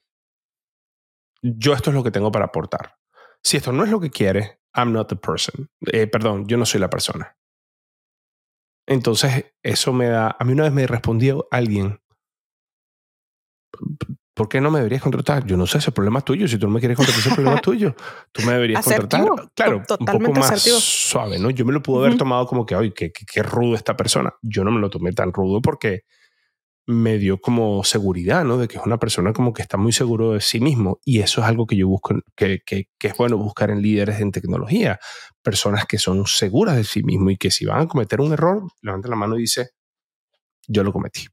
yo esto es lo que tengo para aportar. Si esto no es lo que quieres, I'm not the person. Eh, perdón, yo no soy la persona. Entonces, eso me da. A mí una vez me respondió alguien. ¿Por qué no me deberías contratar? Yo no sé, ese problema es tuyo. Si tú no me quieres contratar, ese problema es tuyo. Tú me deberías contratar. Claro, un poco más suave, ¿no? Yo me lo pude haber tomado como que, ay, qué, qué rudo esta persona. Yo no me lo tomé tan rudo porque me dio como seguridad, ¿no? De que es una persona como que está muy seguro de sí mismo. Y eso es algo que yo busco, que, que, que, es bueno buscar en líderes en tecnología. Personas que son seguras de sí mismo y que si van a cometer un error, levanta la mano y dice, yo lo cometí.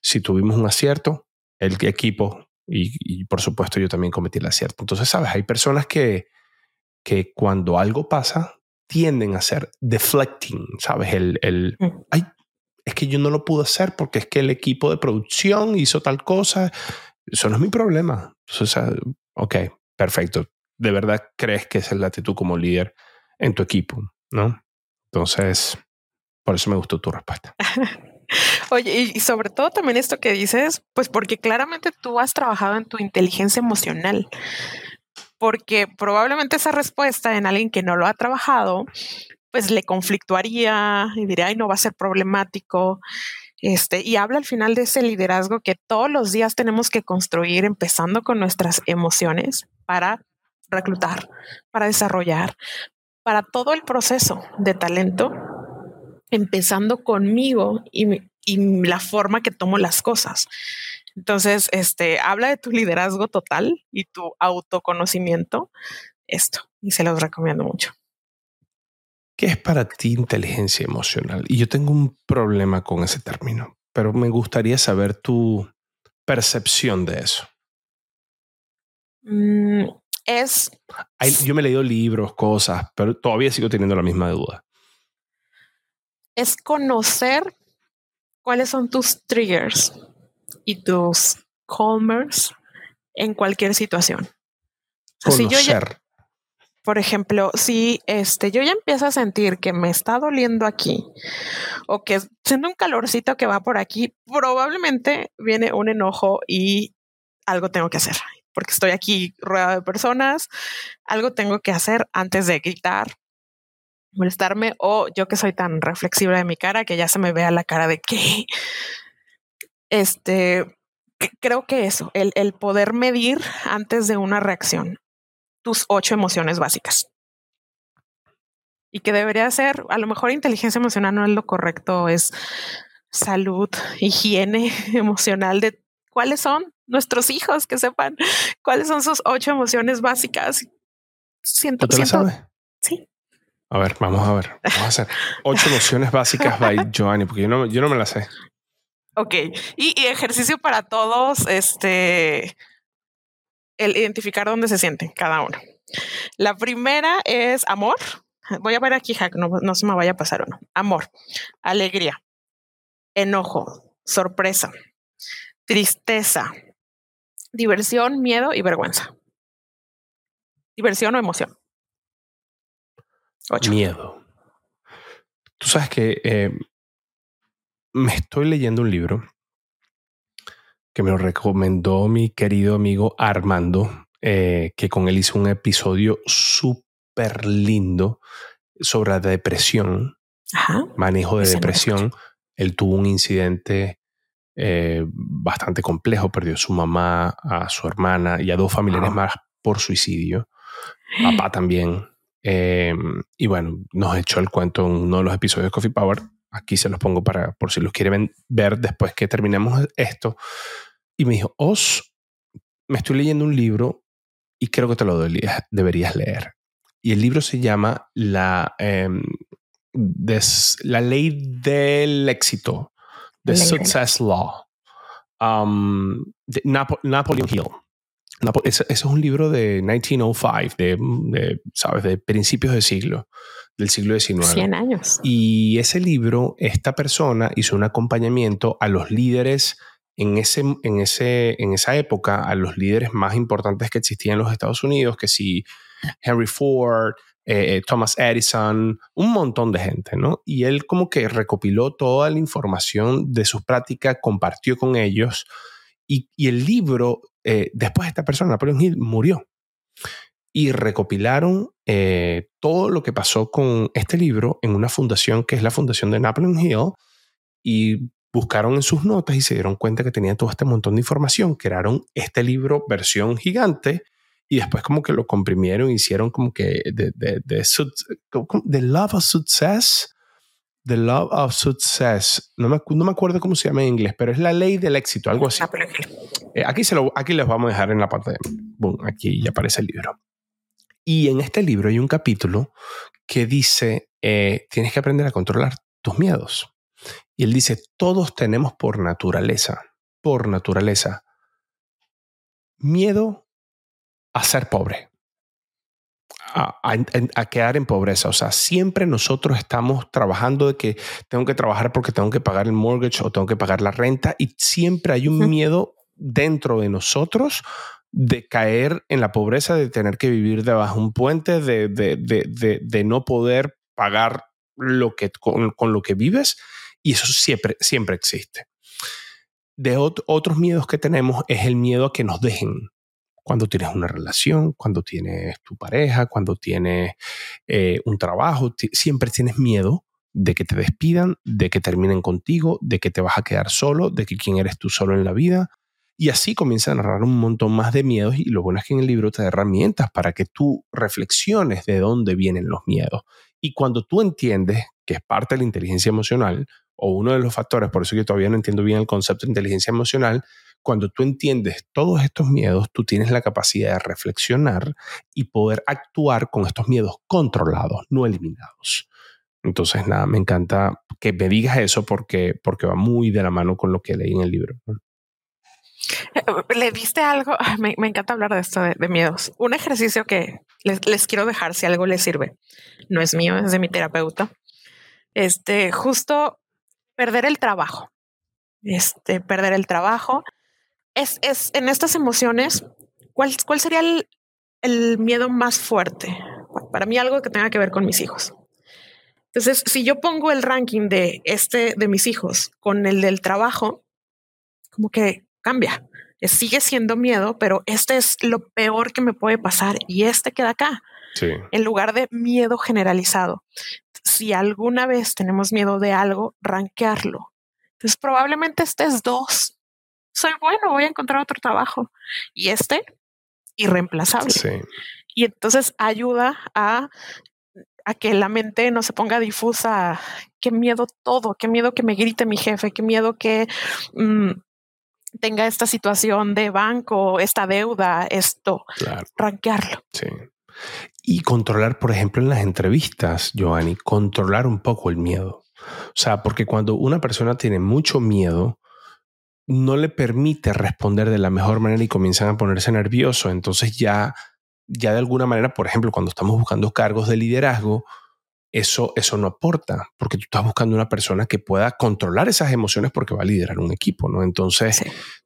Si tuvimos un acierto, el equipo, y, y por supuesto yo también cometí el acierto. Entonces, ¿sabes? Hay personas que, que cuando algo pasa, tienden a ser deflecting, ¿sabes? El, el ay, es que yo no lo pude hacer porque es que el equipo de producción hizo tal cosa. Eso no es mi problema. O sea, ok, perfecto. De verdad crees que es la actitud como líder en tu equipo, ¿no? Entonces, por eso me gustó tu respuesta. Oye, y sobre todo también esto que dices, pues porque claramente tú has trabajado en tu inteligencia emocional porque probablemente esa respuesta en alguien que no lo ha trabajado, pues le conflictuaría y diría, ay, no va a ser problemático. Este, y habla al final de ese liderazgo que todos los días tenemos que construir, empezando con nuestras emociones para reclutar, para desarrollar, para todo el proceso de talento, empezando conmigo y, y la forma que tomo las cosas. Entonces, este, habla de tu liderazgo total y tu autoconocimiento, esto, y se los recomiendo mucho. ¿Qué es para ti inteligencia emocional? Y yo tengo un problema con ese término, pero me gustaría saber tu percepción de eso. Mm, es... yo me he leído libros, cosas, pero todavía sigo teniendo la misma duda. Es conocer cuáles son tus triggers y tus calmers en cualquier situación. Conocer. Por ejemplo, si este, yo ya empiezo a sentir que me está doliendo aquí o que siento un calorcito que va por aquí, probablemente viene un enojo y algo tengo que hacer porque estoy aquí rodeado de personas, algo tengo que hacer antes de gritar, molestarme o yo que soy tan reflexiva de mi cara que ya se me vea la cara de que este creo que eso, el, el poder medir antes de una reacción tus ocho emociones básicas. Y que debería ser, a lo mejor inteligencia emocional no es lo correcto, es salud, higiene emocional de cuáles son nuestros hijos, que sepan cuáles son sus ocho emociones básicas. Siento, ¿Tú te Sí. A ver, vamos a ver. Vamos a hacer ocho emociones básicas by Joanny, porque yo no, yo no me las sé. Ok. Y, y, ejercicio para todos, este, el identificar dónde se sienten cada uno. La primera es amor. Voy a ver aquí, Jack, no, no se me vaya a pasar uno. Amor, alegría, enojo, sorpresa, tristeza, diversión, miedo y vergüenza. Diversión o emoción. Miedo. Tú sabes que eh, me estoy leyendo un libro que me lo recomendó mi querido amigo Armando, eh, que con él hizo un episodio súper lindo sobre la depresión, manejo de depresión. Él tuvo un incidente eh, bastante complejo, perdió a su mamá, a su hermana y a dos familiares más por suicidio, papá también. Em, y bueno, nos echó el cuento en uno de los episodios de Coffee Power. Aquí se los pongo para por si los quieren ver después que terminemos esto. Y me dijo, Os, me estoy leyendo un libro y creo que te lo deberías leer. Y el libro se llama La, em, la ley del éxito The Success Law. Um, de Napoleon Hill. ese, es un libro de 1905, de, ¿sabes? De principios del siglo, del siglo XIX. 100 años. Y ese libro, esta persona hizo un acompañamiento a los líderes en, ese, en, ese, en esa época, a los líderes más importantes que existían en los Estados Unidos, que si Henry Ford, eh, Thomas Edison, un montón de gente, ¿no? Y él como que recopiló toda la información de sus prácticas, compartió con ellos y, el libro, eh, después de esta persona, Napoleon Hill, murió. Y recopilaron eh, todo lo que pasó con este libro en una fundación que es la fundación de Napoleon Hill y buscaron en sus notas y se dieron cuenta que tenía todo este montón de información, crearon este libro versión gigante y después como que lo comprimieron y hicieron como que de, de, de, The Love of Success. The Love of Success. No me, no me acuerdo cómo se llama en inglés, pero es la ley del éxito, algo así. Eh, aquí, se lo, aquí les vamos a dejar en la pantalla. Boom, aquí ya aparece el libro. Y en este libro hay un capítulo que dice, eh, tienes que aprender a controlar tus miedos. Y él dice, todos tenemos por naturaleza, por naturaleza, miedo a ser pobre, a, quedar en pobreza. O sea, siempre nosotros estamos trabajando de que tengo que trabajar porque tengo que pagar el mortgage o tengo que pagar la renta y siempre hay un miedo dentro de nosotros de caer en la pobreza, de tener que vivir debajo de un puente, de, de, no poder pagar lo que, con, lo que vives y eso siempre, siempre existe. De otros miedos que tenemos es el miedo a que nos dejen, cuando tienes una relación, cuando tienes tu pareja, cuando tienes eh, un trabajo, siempre tienes miedo de que te despidan, de que terminen contigo, de que te vas a quedar solo, de que quién eres tú solo en la vida. Y así comienza a narrar un montón más de miedos y lo bueno es que en el libro te da herramientas para que tú reflexiones de dónde vienen los miedos. Y cuando tú entiendes que es parte de la inteligencia emocional, o uno de los factores, por eso yo todavía no entiendo bien el concepto de inteligencia emocional, cuando tú entiendes todos estos miedos, tú tienes la capacidad de reflexionar y poder actuar con estos miedos controlados, no eliminados. Entonces, nada, me encanta que me digas eso porque, porque va muy de la mano con lo que leí en el libro. ¿Le diste algo? Me, encanta hablar de esto, de, miedos. Un ejercicio que les, les, quiero dejar si algo les sirve. No es mío, es de mi terapeuta. Este, justo perder el trabajo. Este, perder el trabajo. Es, es en estas emociones, ¿cuál, cuál sería el, el miedo más fuerte? Para mí algo que tenga que ver con mis hijos. Entonces, si yo pongo el ranking de este de mis hijos con el del trabajo, como que cambia. Sigue siendo miedo, pero este es lo peor que me puede pasar y este queda acá. Sí. En lugar de miedo generalizado. Si alguna vez tenemos miedo de algo, rankearlo. Entonces, probablemente este es dos. Soy bueno, voy a encontrar otro trabajo. Y este, irreemplazable. Sí. Y entonces ayuda a a que la mente no se ponga difusa. Qué miedo todo, qué miedo que me grite mi jefe, qué miedo que mm, tenga esta situación de banco, esta deuda, esto. Claro. Ranquearlo. Sí. Y controlar, por ejemplo, en las entrevistas, Giovanni, controlar un poco el miedo. O sea, porque cuando una persona tiene mucho miedo, no le permite responder de la mejor manera y comienzan a ponerse nervioso. Entonces ya ya de alguna manera, por ejemplo, cuando estamos buscando cargos de liderazgo, eso, eso no aporta, porque tú estás buscando una persona que pueda controlar esas emociones porque va a liderar un equipo, ¿no? Entonces,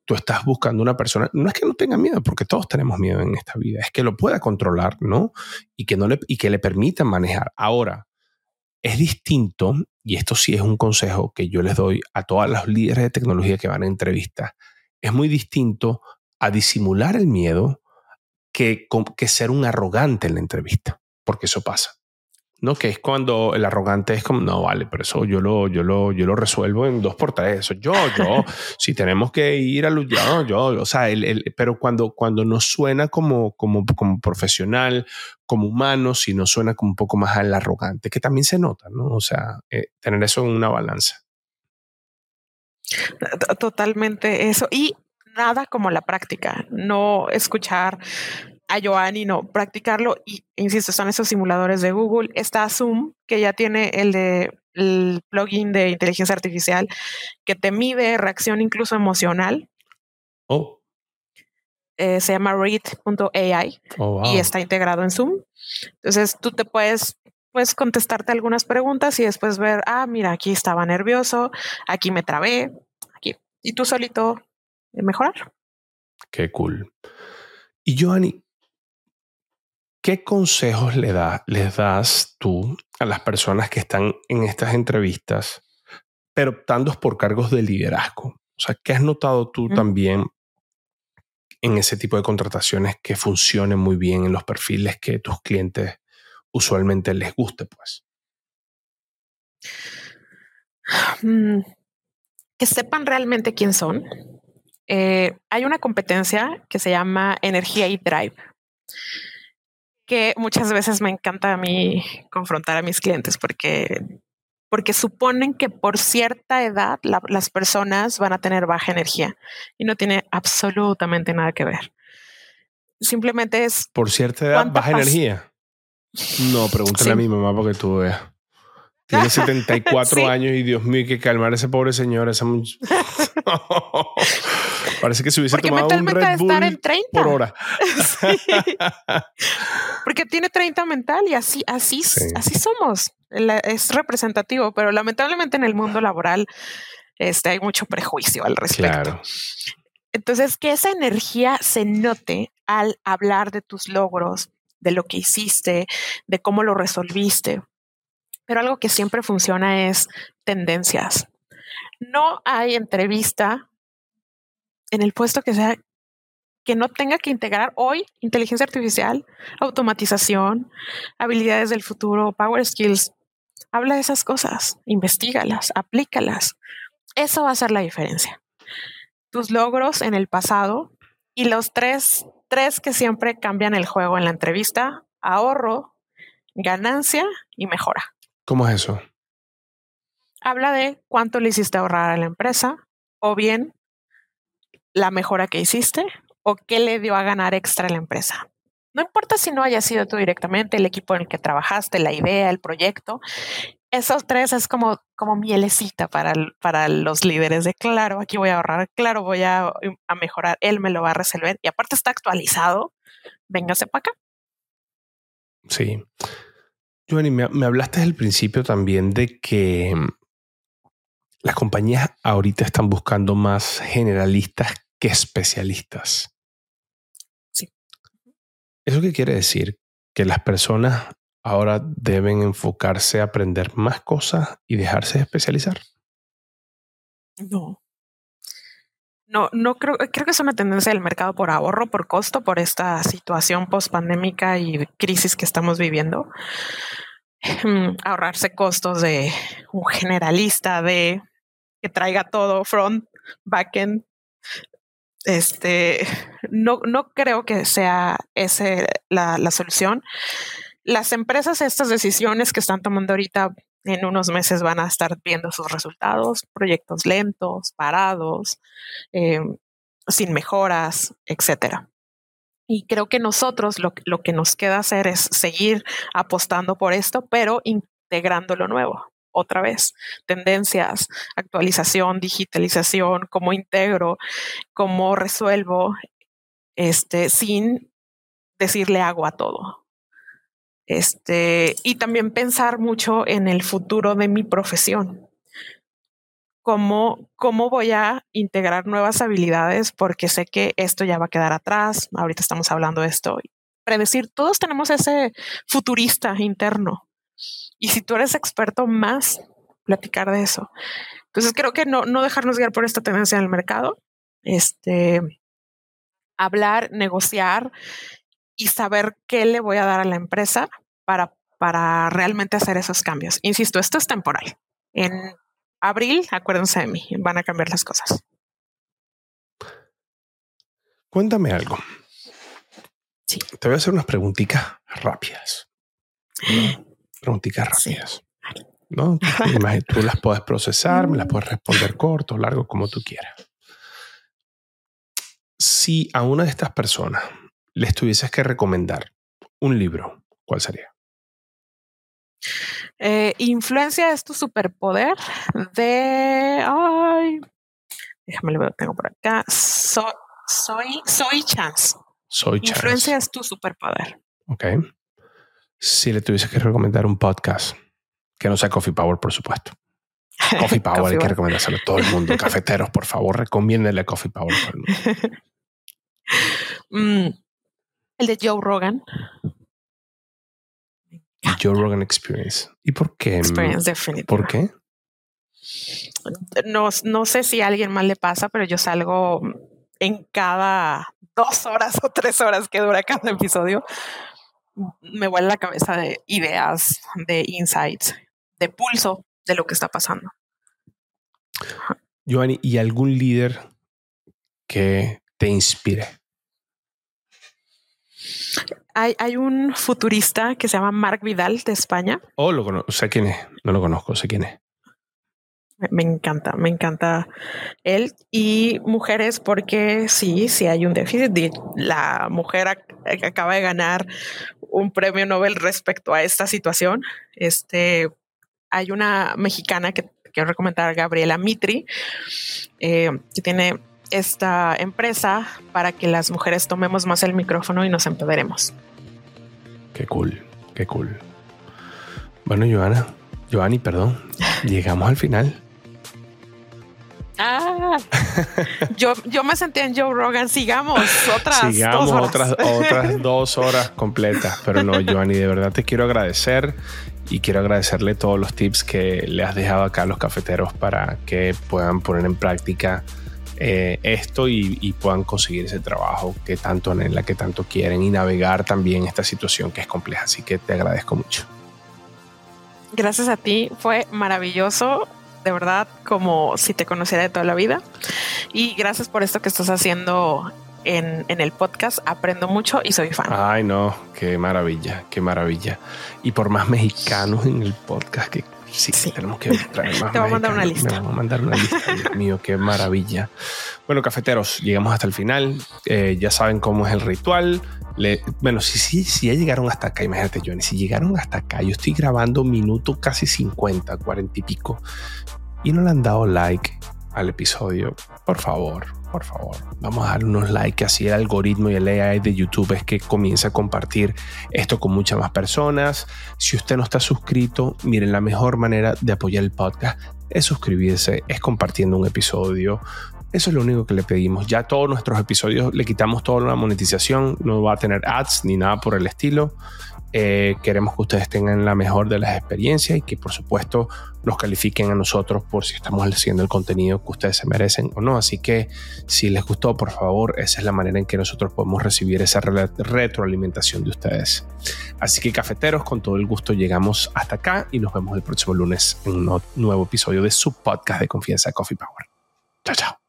tú estás buscando una persona, no es que no tenga miedo, porque todos tenemos miedo en esta vida, es que lo pueda controlar, ¿no? Y que, no le, y que le permita manejar. Ahora, es distinto, y esto sí es un consejo que yo les doy a todas las líderes de tecnología que van a entrevistas, es muy distinto a disimular el miedo que, que ser un arrogante en la entrevista, porque eso pasa. ¿No? Que es cuando el arrogante es como, no, vale, pero eso yo lo, yo lo, yo lo resuelvo en dos por tres. Eso yo, yo, si tenemos que ir a luchar, yo, o sea, el, pero cuando, cuando no suena como, como, como profesional, como humano, si no suena como un poco más al arrogante, que también se nota, ¿no? O sea, eh, tener eso en una balanza. Totalmente eso. Y nada como la práctica, no escuchar a Joanny, no, practicarlo. Y insisto, son esos simuladores de Google. Está Zoom, que ya tiene el de el plugin de inteligencia artificial que te mide reacción incluso emocional. Oh. Eh, se llama read.ai oh, y está integrado en Zoom. Entonces tú te puedes, puedes contestarte algunas preguntas y después ver, ah, mira, aquí estaba nervioso, aquí me trabé, aquí. Y tú solito mejorar. Qué cool. Y Joanny, ¿qué consejos le da, les das tú a las personas que están en estas entrevistas, pero optando por cargos de liderazgo? O sea, ¿qué has notado tú también en ese tipo de contrataciones que funcionen muy bien en los perfiles que tus clientes usualmente les guste, pues? Mm, que sepan realmente quién son, eh, hay una competencia que se llama Energía y Drive, que muchas veces me encanta a mí confrontar a mis clientes porque, porque suponen que por cierta edad las personas van a tener baja energía y no tiene absolutamente nada que ver. Simplemente es... Por cierta edad, baja energía. No, pregúntale a mi mamá porque tú veas. Tiene 74 años y Dios mío, hay que calmar a ese pobre señor. Esa Parece que se hubiese tomado un Red Bull en 30. por hora. Porque tiene 30 mental y así, así, así somos. Es representativo, pero lamentablemente en el mundo laboral este, hay mucho prejuicio al respecto. Entonces, que esa energía se note al hablar de tus logros, de lo que hiciste, de cómo lo resolviste. Pero algo que siempre funciona es tendencias. No hay entrevista en el puesto que sea que no tenga que integrar hoy inteligencia artificial, automatización, habilidades del futuro, power skills. Habla de esas cosas, investigalas, aplícalas. Eso va a ser la diferencia. Tus logros en el pasado y los tres, tres que siempre cambian el juego en la entrevista, ahorro, ganancia y mejora. ¿Cómo es eso? Habla de cuánto le hiciste ahorrar a la empresa o bien la mejora que hiciste o qué le dio a ganar extra a la empresa. No importa si no haya sido tú directamente, el equipo en el que trabajaste, la idea, el proyecto. Esos tres es como, como mielecita para, para los líderes de claro, aquí voy a ahorrar, claro, voy a, a mejorar, él me lo va a resolver y aparte está actualizado, véngase para acá. Sí. Johnny, me, me hablaste al principio también de que las compañías ahorita están buscando más generalistas que especialistas. Sí. ¿Eso qué quiere decir? Que las personas ahora deben enfocarse a aprender más cosas y dejarse de especializar. No. No, no creo, creo que es una tendencia del mercado por ahorro, por costo, por esta situación post-pandémica y crisis que estamos viviendo. Mm, ahorrarse costos de un generalista, de que traiga todo front, backend. Este, no, no creo que sea esa la, la solución. Las empresas, estas decisiones que están tomando ahorita en unos meses van a estar viendo sus resultados, proyectos lentos, parados, eh, sin mejoras, etcétera. Y creo que nosotros lo, lo, que nos queda hacer es seguir apostando por esto, pero integrando lo nuevo otra vez, tendencias, actualización, digitalización, cómo integro, cómo resuelvo, este, sin decirle agua a todo. Este, y también pensar mucho en el futuro de mi profesión. Cómo, cómo voy a integrar nuevas habilidades porque sé que esto ya va a quedar atrás. Ahorita estamos hablando de esto. Predecir, todos tenemos ese futurista interno y si tú eres experto, más platicar de eso. Entonces creo que no, no dejarnos guiar por esta tendencia en el mercado. Este, hablar, negociar y saber qué le voy a dar a la empresa para, para realmente hacer esos cambios. Insisto, esto es temporal. En abril, acuérdense de mí, van a cambiar las cosas. Cuéntame algo. Sí. Te voy a hacer unas preguntitas rápidas. Preguntitas rápidas. ¿no? Tú las puedes procesar, me las puedes responder corto, largo, como tú quieras. Si a una de estas personas les tuvieses que recomendar un libro, ¿cuál sería? Eh, Influencia es tu superpoder de. Ay, déjame lo tengo por acá. soy, soy Chance. Soy Chance. Influencia es tu superpoder. Ok. Si le tuviese que recomendar un podcast, que no sea Coffee Power, por supuesto. Coffee Power hay que recomendárselo a todo el mundo. Cafeteros, por favor, recomiéndenle Coffee Power a todo el mundo. Mm, el de Joe Rogan. Joe Rogan Experience. ¿Y por qué? Experience, definitivamente. ¿Por qué? No, no sé si a alguien más le pasa, pero yo salgo en cada dos horas o tres horas que dura cada episodio me vuelve la cabeza de ideas, de insights, de pulso de lo que está pasando. Giovanni, ¿y algún líder que te inspire? Hay, hay, un futurista que se llama Mark Vidal de España. Oh, lo conozco, sé quién es, no lo conozco, sé quién es. Me encanta, me encanta él y mujeres porque sí, sí hay un déficit. La mujer acaba de ganar un premio Nobel respecto a esta situación. Este, hay una mexicana que quiero recomendar, Gabriela Mitri, eh, que tiene esta empresa para que las mujeres tomemos más el micrófono y nos empoderemos. Qué cool, qué cool. Bueno, Joana, Joanny, perdón, llegamos al final. Ah, yo, yo me sentía en Joe Rogan. Sigamos otras Sigamos dos horas. otras, otras dos horas completas. Pero no, Joanny, de verdad te quiero agradecer y quiero agradecerle todos los tips que le has dejado acá a los cafeteros para que puedan poner en práctica eh, esto y, puedan conseguir ese trabajo que tanto anhelan, que tanto quieren y navegar también esta situación que es compleja. Así que te agradezco mucho. Gracias a ti, fue maravilloso de verdad como si te conociera de toda la vida. Y gracias por esto que estás haciendo en, el podcast. Aprendo mucho y soy fan. Ay, no, qué maravilla, qué maravilla. Y por más mexicanos en el podcast que sí, tenemos que traer más. Te voy a mandar una lista. Me voy a mandar una lista, Dios mío, qué maravilla. Bueno, cafeteros, llegamos hasta el final. Eh, ya saben cómo es el ritual. Bueno, si, si, si ya llegaron hasta acá, imagínate, Johnny, si llegaron hasta acá, yo estoy grabando minuto casi 50, 40 y pico, y no le han dado like al episodio, por favor, por favor, vamos a dar unos likes, así el algoritmo y el AI de YouTube es que comience a compartir esto con muchas más personas. Si usted no está suscrito, miren, la mejor manera de apoyar el podcast es suscribirse, es compartiendo un episodio. Eso es lo único que le pedimos. Ya todos nuestros episodios le quitamos toda la monetización, no va a tener ads ni nada por el estilo. Eh, queremos que ustedes tengan la mejor de las experiencias y que por supuesto nos califiquen a nosotros por si estamos haciendo el contenido que ustedes se merecen o no. Así que si les gustó, por favor, esa es la manera en que nosotros podemos recibir esa retroalimentación de ustedes. Así que cafeteros, con todo el gusto llegamos hasta acá y nos vemos el próximo lunes en un nuevo episodio de su podcast de confianza Coffee Power. Chao, chao.